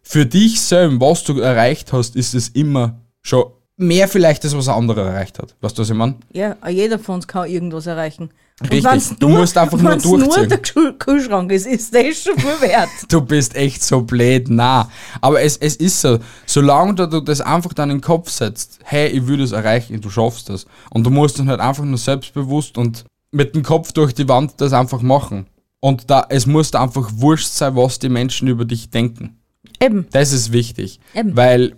für dich selbst, was du erreicht hast, ist es immer schon mehr vielleicht, als was ein anderer erreicht hat. Weißt du, was ich meine? Ja, jeder von uns kann irgendwas erreichen. Richtig. Du musst einfach nur wenn's nur durchziehen. der Kühl- Kühlschrank ist, ist das schon viel wert. du bist echt so blöd, na. Aber es, es ist so, solange du, du das einfach dann in den Kopf setzt, hey, ich will das erreichen, du schaffst das. Und du musst dann halt einfach nur selbstbewusst und mit dem Kopf durch die Wand das einfach machen. Und da, es muss da einfach wurscht sein, was die Menschen über dich denken. Eben. Das ist wichtig. Eben. Weil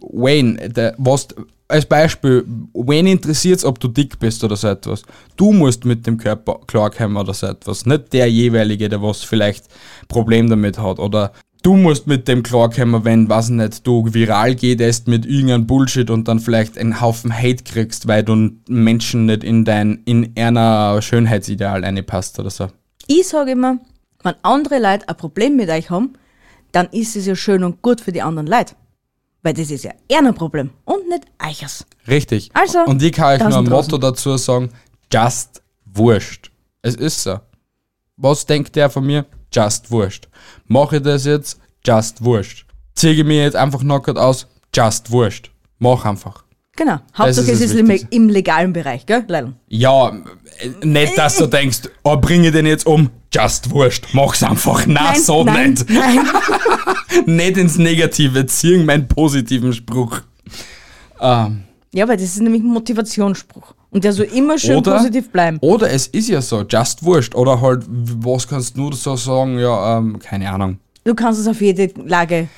Wayne, der, was, als Beispiel, Wayne interessiert es, ob du dick bist oder so etwas. Du musst mit dem Körper klarkommen oder so etwas. Nicht der jeweilige, der was vielleicht Problem damit hat. Oder du musst mit dem klarkommen, wenn, was nicht, du viral gehst mit irgendeinem Bullshit und dann vielleicht einen Haufen Hate kriegst, weil du Menschen nicht in dein, in einer Schönheitsideal einpasst oder so. Ich sage immer, wenn andere Leute ein Problem mit euch haben, dann ist es ja schön und gut für die anderen Leute. Weil das ist ja eher ein Problem und nicht eichers. Richtig. Also, und ich kann euch nur ein Motto dazu sagen: Just wurscht. Es ist so. Was denkt der von mir? Just wurscht. Mache ich das jetzt? Just wurscht. Ziehe ich mir jetzt einfach knockert aus? Just wurscht. Mach einfach. Genau. Hauptsache ist es das ist im, legalen Bereich, gell, Leila? Ja, nicht, dass du denkst, oh, bringe ich den jetzt um? Just wurscht. Mach's einfach. Na, so nein, nicht. Nein. Nicht ins Negative ziehen, meinen positiven Spruch. Ähm, Ja, weil das ist nämlich ein Motivationsspruch. Und der soll immer schön Oder- positiv bleiben. Oder es ist ja so, just wurscht. Oder halt, was kannst du so sagen? Ja, ähm, keine Ahnung. Du kannst es auf jede Lage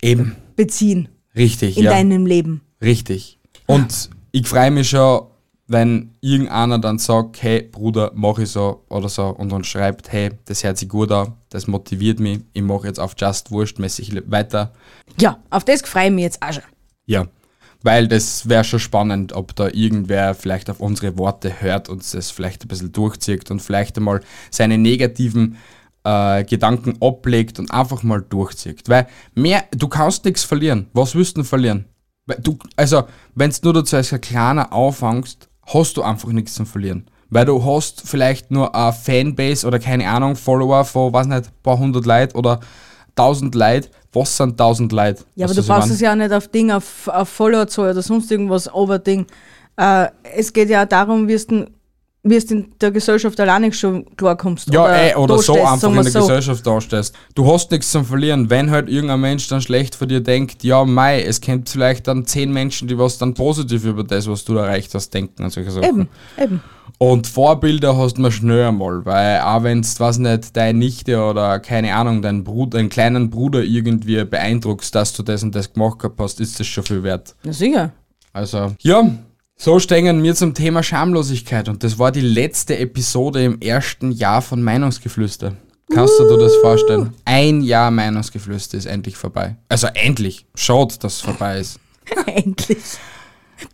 Eben, beziehen richtig, in ja. deinem Leben. Richtig. Und ich freue mich schon, wenn irgendeiner dann sagt, hey Bruder, mach ich so oder so und dann schreibt, hey, das hört sich gut an, das motiviert mich, ich mache jetzt auf Just Wurscht mäßig weiter. Ja, auf das freue ich mich jetzt auch schon. Ja, weil das wäre schon spannend, ob da irgendwer vielleicht auf unsere Worte hört und das vielleicht ein bisschen durchzieht und vielleicht einmal seine negativen äh, Gedanken ablegt und einfach mal durchzieht. Weil mehr, du kannst nichts verlieren. Was willst du denn verlieren? Du, also, wenn du nur dazu als ein kleiner anfängst, hast du einfach nichts zu verlieren. Weil du hast vielleicht nur eine Fanbase oder keine Ahnung, Follower von, weiß nicht, ein paar hundert Leute oder tausend Leute. Was sind tausend Leute? Ja, aber Weißt du brauchst es ja nicht auf Ding, auf, auf Followerzahl oder sonst irgendwas Oberding. Äh, es geht ja auch darum, wie es wie es in der Gesellschaft alleine schon klarkommst. Ja, ey, oder so einfach in der so. Gesellschaft dastehst. Du hast nichts zum Verlieren. Wenn halt irgendein Mensch dann schlecht von dir denkt, ja, mei, es kennt vielleicht dann zehn Menschen, die was dann positiv über das, was du erreicht hast, denken und solche Sachen. Eben, eben. Und Vorbilder hast man schnell einmal, weil auch wenn es, was nicht, deine Nichte oder keine Ahnung, deinen Bruder, deinen kleinen Bruder irgendwie beeindruckst, dass du das und das gemacht hast, ist das schon viel wert. Na sicher. Also, ja, so stehen wir zum Thema Schamlosigkeit und das war die letzte Episode im ersten Jahr von Meinungsgeflüster. Kannst du dir das vorstellen? Ein Jahr Meinungsgeflüster ist endlich vorbei. Also endlich. Schaut, dass es vorbei ist. endlich.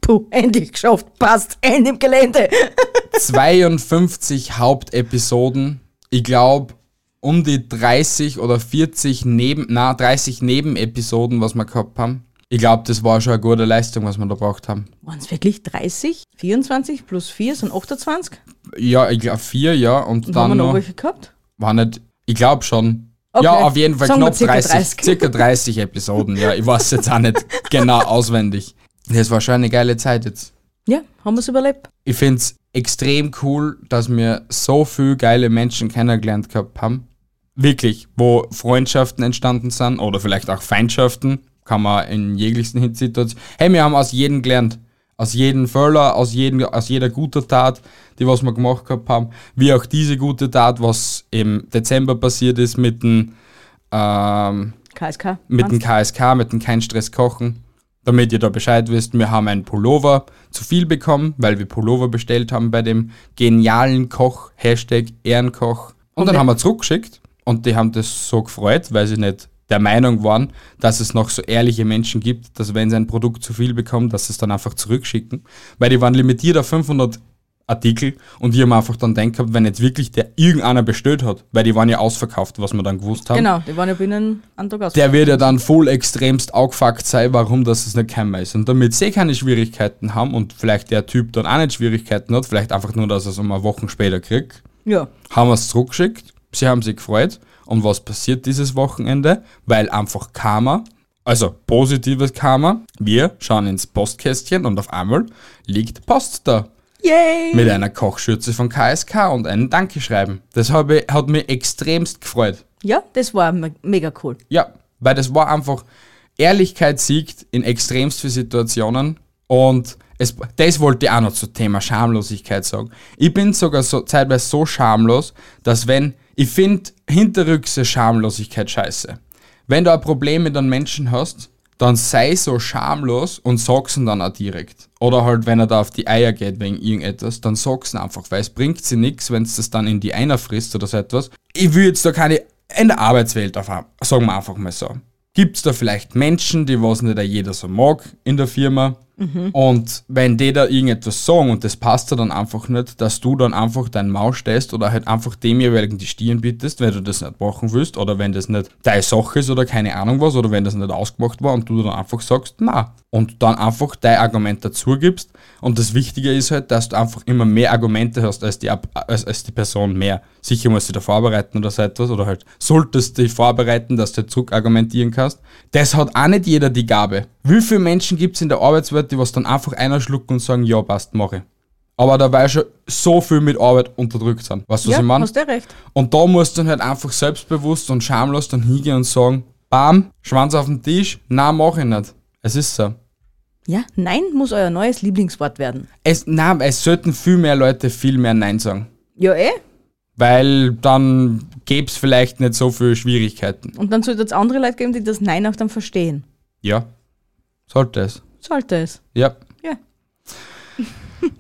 Puh, endlich geschafft. Passt. Ende im Gelände. 52 Hauptepisoden. Ich glaube, um die 30 oder 40 Neben, na, 30 Nebenepisoden, was wir gehabt haben. Ich glaube, das war schon eine gute Leistung, was wir da gebracht haben. Waren es wirklich 30? 24 plus 4 sind 28? Ja, ich glaube vier, ja. Und Und haben wir dann noch noch, welche gehabt? war nicht, ich glaube schon. Okay. Ja, auf jeden Fall Sagen knapp circa 30, 30. circa 30 Episoden, ja. Ich weiß jetzt auch nicht genau auswendig. Das war schon eine geile Zeit jetzt. Ja, haben wir es überlebt. Ich finde es extrem cool, dass wir so viele geile Menschen kennengelernt gehabt haben. Wirklich, wo Freundschaften entstanden sind oder vielleicht auch Feindschaften, kann man in jeglichsten Situationen. Hey, wir haben aus jedem gelernt. Aus jedem Fehler, aus, jedem, aus jeder guten Tat, die was wir gemacht gehabt haben. Wie auch diese gute Tat, was im Dezember passiert ist mit dem, ähm, KSK. mit dem KSK, mit dem Kein Stress Kochen. Damit ihr da Bescheid wisst, wir haben einen Pullover zu viel bekommen, weil wir Pullover bestellt haben bei dem genialen Koch, Hashtag Ehrenkoch. Und, Und dann haben wir zurückgeschickt und die haben das so gefreut, weil sie nicht der Meinung waren, dass es noch so ehrliche Menschen gibt, dass wenn sie ein Produkt zu viel bekommen, dass sie es dann einfach zurückschicken. Weil die waren limitiert auf 500 Artikel und die haben einfach dann denkt, wenn jetzt wirklich der irgendeiner bestellt hat, weil die waren ja ausverkauft, was wir dann gewusst haben. Genau, die waren ja binnen einen Tag aus. Der wird ja dann voll extremst aufgefuckt sein, warum das es nicht gekommen ist. Und damit sie keine Schwierigkeiten haben und vielleicht der Typ dann auch nicht Schwierigkeiten hat, vielleicht einfach nur, dass er es um eine Woche später kriegt, Ja. haben wir es zurückgeschickt. Sie haben sich gefreut. Und was passiert dieses Wochenende? Weil einfach Karma, also positives Karma, wir schauen ins Postkästchen und auf einmal liegt Post da. Yay! Mit einer Kochschürze von KSK und einem Dankeschreiben. Das habe, hat mich extremst gefreut. Ja, das war me mega cool. Ja, weil das war einfach, Ehrlichkeit siegt in extremst viele Situationen und es, das wollte ich auch noch zum Thema Schamlosigkeit sagen. Ich bin sogar so, zeitweise so schamlos, dass wenn, ich finde hinterrückse Schamlosigkeit scheiße. Wenn du ein Problem mit einem Menschen hast, dann sei so schamlos und sag's ihn dann auch direkt. Oder halt, wenn er da auf die Eier geht wegen irgendetwas, dann sag's ihn einfach, weil es bringt sie nichts, wenn es das dann in die Eier frisst oder so etwas. Ich will jetzt da keine, in der Arbeitswelt, auf, sagen wir einfach mal so. Gibt's da vielleicht Menschen, die was nicht jeder so mag in der Firma, und wenn die da irgendetwas sagen und das passt dir dann einfach nicht, dass du dann einfach dein Maul stehst oder halt einfach dem jeweiligen die Stirn bittest, wenn du das nicht machen willst oder wenn das nicht deine Sache ist oder keine Ahnung was oder wenn das nicht ausgemacht war und du dann einfach sagst, na. Und dann einfach dein Argument dazu gibst. Und das Wichtige ist halt, dass du einfach immer mehr Argumente hast als die, als, als die Person mehr. Sicher musst du da vorbereiten oder so etwas oder halt solltest dich vorbereiten, dass du zurück argumentieren kannst. Das hat auch nicht jeder die Gabe. Wie viele Menschen gibt es in der Arbeitswelt, die was dann einfach einer schlucken und sagen, ja, passt, mache ich. Aber dabei schon so viel mit Arbeit unterdrückt sind. Weißt du, was ja, ich meine? hast du recht. Und da musst du dann halt einfach selbstbewusst und schamlos dann hingehen und sagen, bam, Schwanz auf den Tisch, na mach ich nicht. Es ist so. Ja, Nein muss euer neues Lieblingswort werden. Es, na, es sollten viel mehr Leute viel mehr Nein sagen. Ja, eh. Weil dann gäbe es vielleicht nicht so viele Schwierigkeiten. Und dann sollte es andere Leute geben, die das Nein auch dann verstehen. Ja, sollte es. Sollte es. Ja. Ja.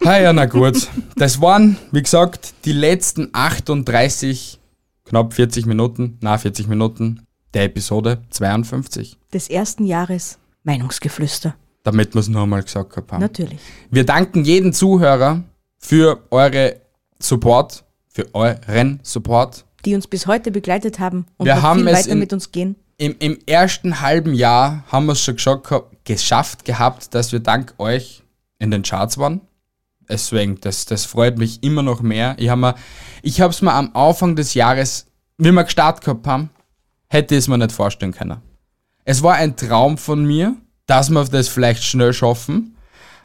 Ha, ja, na gut. Das waren, wie gesagt, die letzten 38, knapp 40 Minuten, na 40 Minuten der Episode 52. Des ersten Jahres Meinungsgeflüster. Damit wir es einmal gesagt haben. Natürlich. Wir danken jedem Zuhörer für eure Support, für euren Support. Die uns bis heute begleitet haben und Wir noch haben viel es weiter in- mit uns gehen. Im, Im ersten halben Jahr haben wir es schon geschafft, gehabt- geschafft gehabt, dass wir dank euch in den Charts waren. Deswegen, das, das freut mich immer noch mehr. Ich habe mir, ich habe es mir am Anfang des Jahres, wie wir gestartet gehabt haben, hätte ich es mir nicht vorstellen können. Es war ein Traum von mir, dass wir das vielleicht schnell schaffen,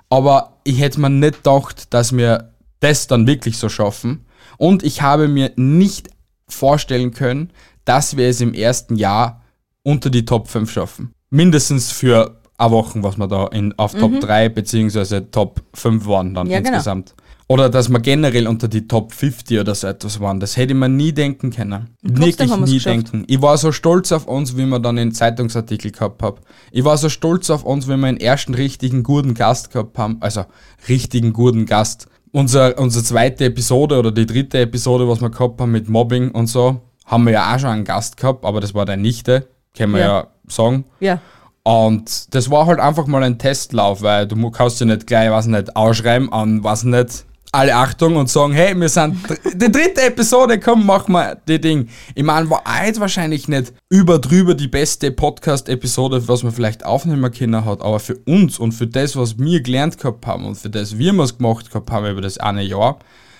aber ich hätte mir nicht gedacht, dass wir das dann wirklich so schaffen. Und ich habe mir nicht vorstellen können, dass wir es im ersten Jahr unter die Top 5 schaffen. Mindestens für eine Woche, was wir da in, auf Top 3 beziehungsweise Top 5 waren dann Mhm. Ja, genau. Oder dass wir generell unter die Top 50 oder so etwas waren. Das hätte ich mir nie denken können. Wirklich nie geschafft. denken. Ich war so stolz auf uns, wie wir dann einen Zeitungsartikel gehabt haben. Ich war so stolz auf uns, wie wir einen ersten richtigen guten Gast gehabt haben. Also richtigen guten Gast. Unser, unsere zweite Episode oder die dritte Episode, was wir gehabt haben mit Mobbing und so, haben wir ja auch schon einen Gast gehabt, aber das war deine Nichte, können wir ja, Ja. sagen. Ja. Und das war halt einfach mal ein Testlauf, weil du kannst ja nicht gleich, was nicht, ausschreiben an, was nicht, alle Achtung und sagen, hey, wir sind die dritte Episode, komm, mach mal die Ding. Ich meine, war jetzt wahrscheinlich nicht über drüber die beste Podcast-Episode, was man vielleicht aufnehmen können hat, aber für uns und für das, was wir gelernt gehabt haben und für das, wie wir es gemacht gehabt haben über das eine Jahr,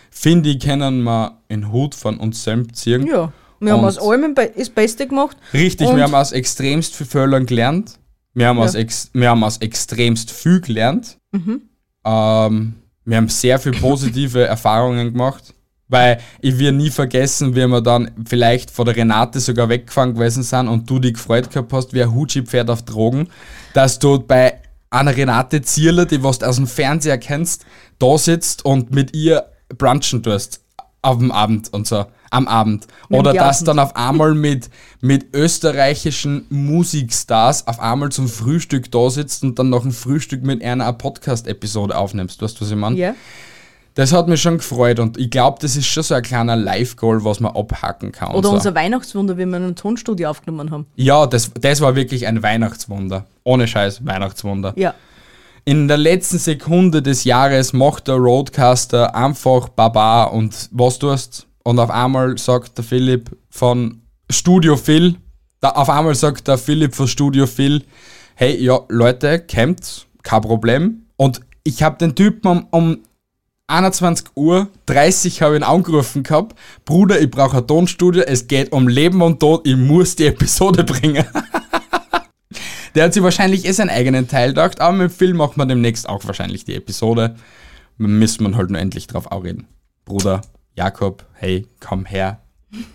finde ich, können wir einen Hut von uns selbst ziehen. Ja. Wir haben aus allem das Beste gemacht. Richtig, wir haben aus extremst viel Fehlern gelernt. Wir haben, aus Ja. ex, wir haben aus extremst viel gelernt. Ähm, wir haben sehr viel positive Erfahrungen gemacht. Weil ich will nie vergessen, wie wir dann vielleicht vor der Renate sogar weggefahren gewesen sind und du dich gefreut gehabt hast, wie ein Hutschi-Pferd auf Drogen, dass du bei einer Renate Zierler, die was du aus dem Fernseher kennst, da sitzt und mit ihr brunchen tust auf dem Abend und so, am Abend. Mit Oder dass dann auf einmal mit, mit österreichischen Musikstars auf einmal zum Frühstück da sitzt und dann noch ein Frühstück mit einer Podcast-Episode aufnimmst. Weißt du, was ich meine? Ja. Das hat mich schon gefreut und ich glaube, das ist schon so ein kleiner Live-Goal, was man abhacken kann. Oder so. unser Weihnachtswunder, wie wir in einem Tonstudio aufgenommen haben. Ja, das, das war wirklich ein Weihnachtswunder. Ohne Scheiß, Weihnachtswunder. Ja. In der letzten Sekunde des Jahres macht der Roadcaster einfach Baba und was tust. Und auf einmal sagt der Philipp von Studio Phil, da, auf einmal sagt der Philipp von Studio Phil, hey, ja, Leute, kämmt, kein Problem. Und ich habe den Typen um, um 21 Uhr 30 habe ich ihn angerufen gehabt. Bruder, ich brauche ein Tonstudio, es geht um Leben und Tod, ich muss die Episode bringen. Der hat sich wahrscheinlich eh seinen eigenen Teil gedacht, aber mit Phil macht man demnächst auch wahrscheinlich die Episode. Müssen wir halt nur endlich drauf auch reden. Bruder, Jakob, hey, komm her,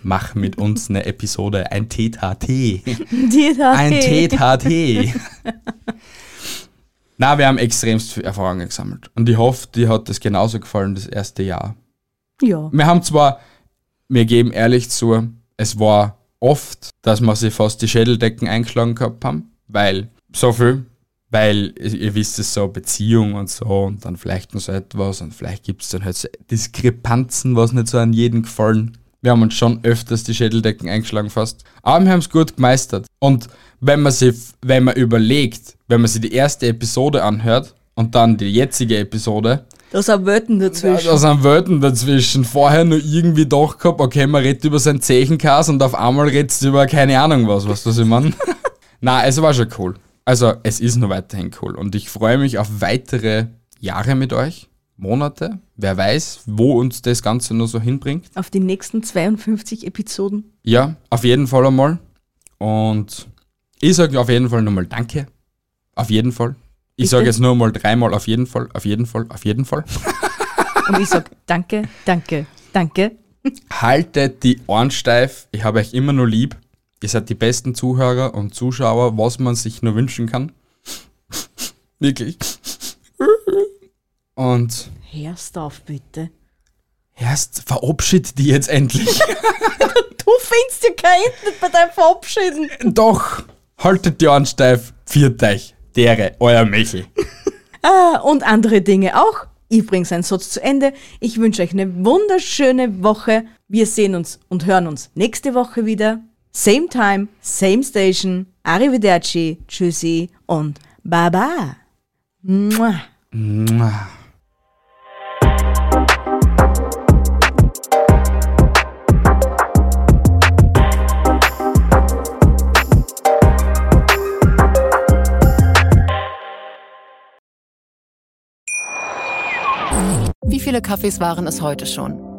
mach mit uns eine Episode, ein TTT. Ein TTT. Na, wir haben extremst viel Erfahrung gesammelt. Und ich hoffe, dir hat das genauso gefallen, das erste Jahr. Ja. Wir haben zwar, wir geben ehrlich zu, es war oft, dass wir sie fast die Schädeldecken eingeschlagen gehabt haben, weil so viel, weil ihr wisst es so, Beziehung und so und dann vielleicht noch so etwas und vielleicht gibt es dann halt so Diskrepanzen, was nicht so an jeden gefallen. Wir haben uns schon öfters die Schädeldecken eingeschlagen fast, aber wir haben es gut gemeistert. Und wenn man sich, wenn man überlegt, wenn man sich die erste Episode anhört und dann die jetzige Episode, Da sind Welten dazwischen. da sind Welten dazwischen. Vorher nur irgendwie doch gehabt, okay, man redet über sein Zechenkas und auf einmal redest du über keine Ahnung was, weißt du, was ich meine? Na, es war schon cool. Also, es ist noch weiterhin cool und ich freue mich auf weitere Jahre mit euch, Monate. Wer weiß, wo uns das Ganze nur so hinbringt. Auf die nächsten 52 Episoden. Ja, auf jeden Fall einmal. Und ich sage auf jeden Fall nochmal Danke. Auf jeden Fall. Ich sage jetzt nur mal dreimal auf jeden Fall, auf jeden Fall, auf jeden Fall. Und ich sag danke, danke, danke. haltet die Ohren steif. Ich habe euch immer nur lieb. Ihr seid die besten Zuhörer und Zuschauer, was man sich nur wünschen kann. Wirklich. Und Hörst auf, bitte. erst verabschied die jetzt endlich. Du findest ja kein Internet bei deinem Verabschieden. Doch, haltet die Ohren steif. Viert euch. Dere, euer Michel. Ah, und andere Dinge auch. Ich bringe seinen Satz zu Ende. Ich wünsche euch eine wunderschöne Woche. Wir sehen uns und hören uns nächste Woche wieder. Same time, same station. Arrivederci, tschüssi und baba. Mua. Mua. Wie viele Kaffees waren es heute schon?